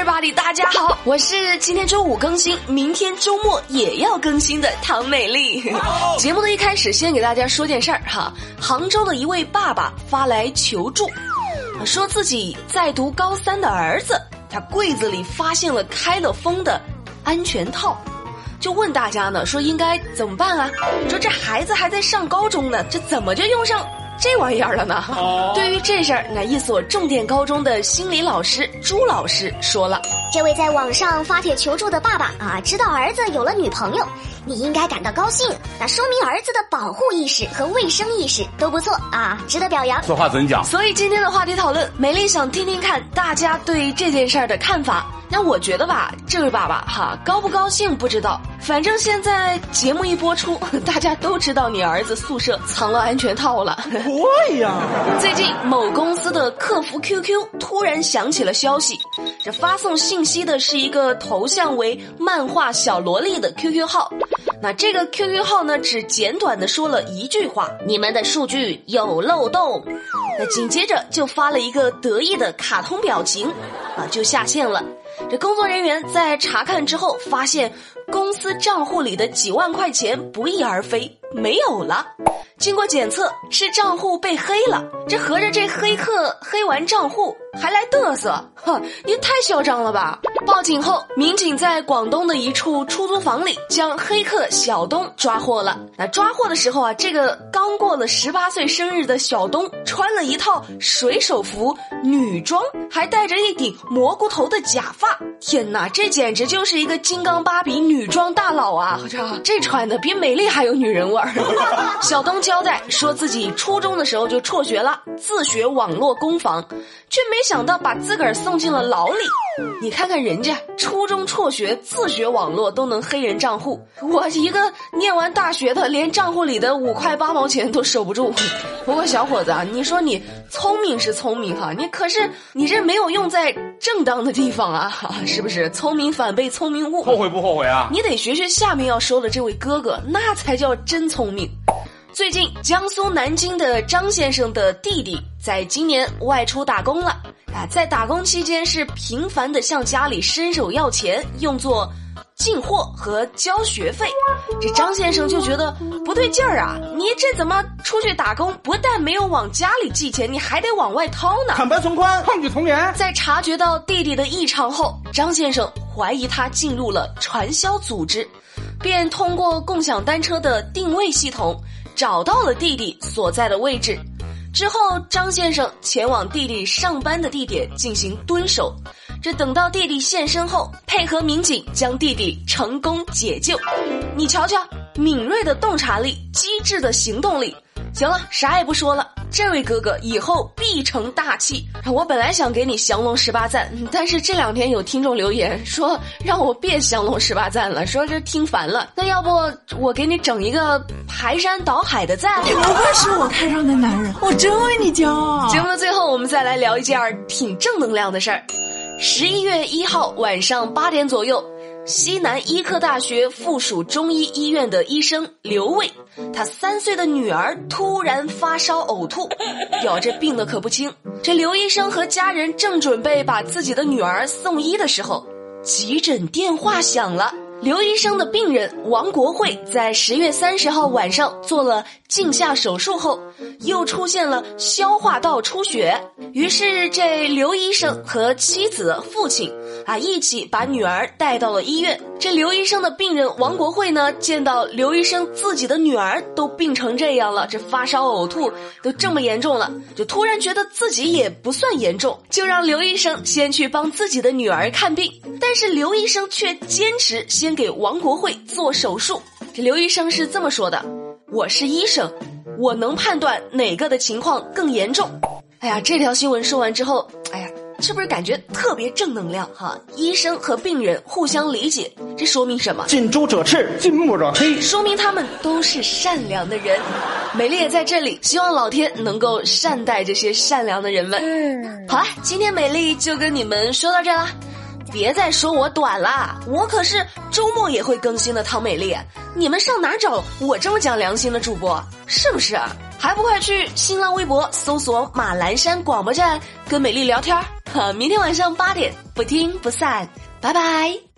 Everybody，大家好，我是今天周五更新，明天周末也要更新的唐美丽。节目的一开始，先给大家说件事儿哈。杭州的一位爸爸发来求助，说自己在读高三的儿子，他柜子里发现了开了封的安全套，就问大家呢，说应该怎么办啊？说这孩子还在上高中呢，这怎么就用上？这玩意儿了呢？对于这事儿，那一所重点高中的心理老师朱老师说了：“这位在网上发帖求助的爸爸啊，知道儿子有了女朋友，你应该感到高兴，那说明儿子的保护意识和卫生意识都不错啊，值得表扬。”此话怎讲？所以今天的话题讨论，美丽想听听看大家对这件事儿的看法。那我觉得吧，这位爸爸哈，高不高兴不知道，反正现在节目一播出，大家都知道你儿子宿舍藏了安全套了。对呀，最近某公司的客服 QQ 突然响起了消息，这发送信息的是一个头像为漫画小萝莉的 QQ 号。那这个 QQ 号呢，只简短的说了一句话：“你们的数据有漏洞。”那紧接着就发了一个得意的卡通表情，啊，就下线了。这工作人员在查看之后，发现公司账户里的几万块钱不翼而飞，没有了。经过检测，是账户被黑了。这合着这黑客黑完账户还来嘚瑟，哼，你太嚣张了吧！报警后，民警在广东的一处出租房里将黑客小东抓获了。那抓获的时候啊，这个刚过了十八岁生日的小东穿了一套水手服女装，还戴着一顶蘑菇头的假发。天哪，这简直就是一个金刚芭比女装大佬啊！这这穿的比美丽还有女人味儿。小东交代说自己初中的时候就辍学了，自学网络攻防，却没想到把自个儿送进了牢里。你看看人家初中辍学，自学网络都能黑人账户，我一个念完大学的，连账户里的五块八毛钱都守不住。不过小伙子啊，你说你聪明是聪明哈，你可是你这没有用在正当的地方啊，是不是？聪明反被聪明误，后悔不后悔啊？你得学学下面要说的这位哥哥，那才叫真聪明。最近，江苏南京的张先生的弟弟在今年外出打工了啊，在打工期间是频繁的向家里伸手要钱，用作进货和交学费。这张先生就觉得不对劲儿啊，你这怎么出去打工，不但没有往家里寄钱，你还得往外掏呢？坦白从宽，抗拒从严。在察觉到弟弟的异常后，张先生怀疑他进入了传销组织，便通过共享单车的定位系统。找到了弟弟所在的位置，之后张先生前往弟弟上班的地点进行蹲守。这等到弟弟现身后，配合民警将弟弟成功解救。你瞧瞧，敏锐的洞察力，机智的行动力。行了，啥也不说了。这位哥哥以后必成大器。我本来想给你降龙十八赞，但是这两天有听众留言说让我别降龙十八赞了，说这听烦了。那要不我给你整一个排山倒海的赞？你 不愧是我看上的男人，我真为你骄傲。节目的最后，我们再来聊一件挺正能量的事儿。十一月一号晚上八点左右。西南医科大学附属中医医院的医生刘卫，他三岁的女儿突然发烧呕吐，哟，这病的可不轻。这刘医生和家人正准备把自己的女儿送医的时候，急诊电话响了。刘医生的病人王国慧在十月三十号晚上做了镜下手术后，又出现了消化道出血。于是，这刘医生和妻子、父亲啊一起把女儿带到了医院。这刘医生的病人王国慧呢，见到刘医生自己的女儿都病成这样了，这发烧、呕吐都这么严重了，就突然觉得自己也不算严重，就让刘医生先去帮自己的女儿看病。但是刘医生却坚持先。给王国慧做手术，这刘医生是这么说的：“我是医生，我能判断哪个的情况更严重。”哎呀，这条新闻说完之后，是不是感觉特别正能量哈？医生和病人互相理解，这说明什么？近朱者赤，近墨者黑，说明他们都是善良的人。美丽也在这里，希望老天能够善待这些善良的人们。嗯好了，今天美丽就跟你们说到这啦。别再说我短啦，我可是周末也会更新的唐美丽，你们上哪找我这么讲良心的主播？是不是？还不快去新浪微博搜索马栏山广播站，跟美丽聊天儿？明天晚上八点不听不散，拜拜。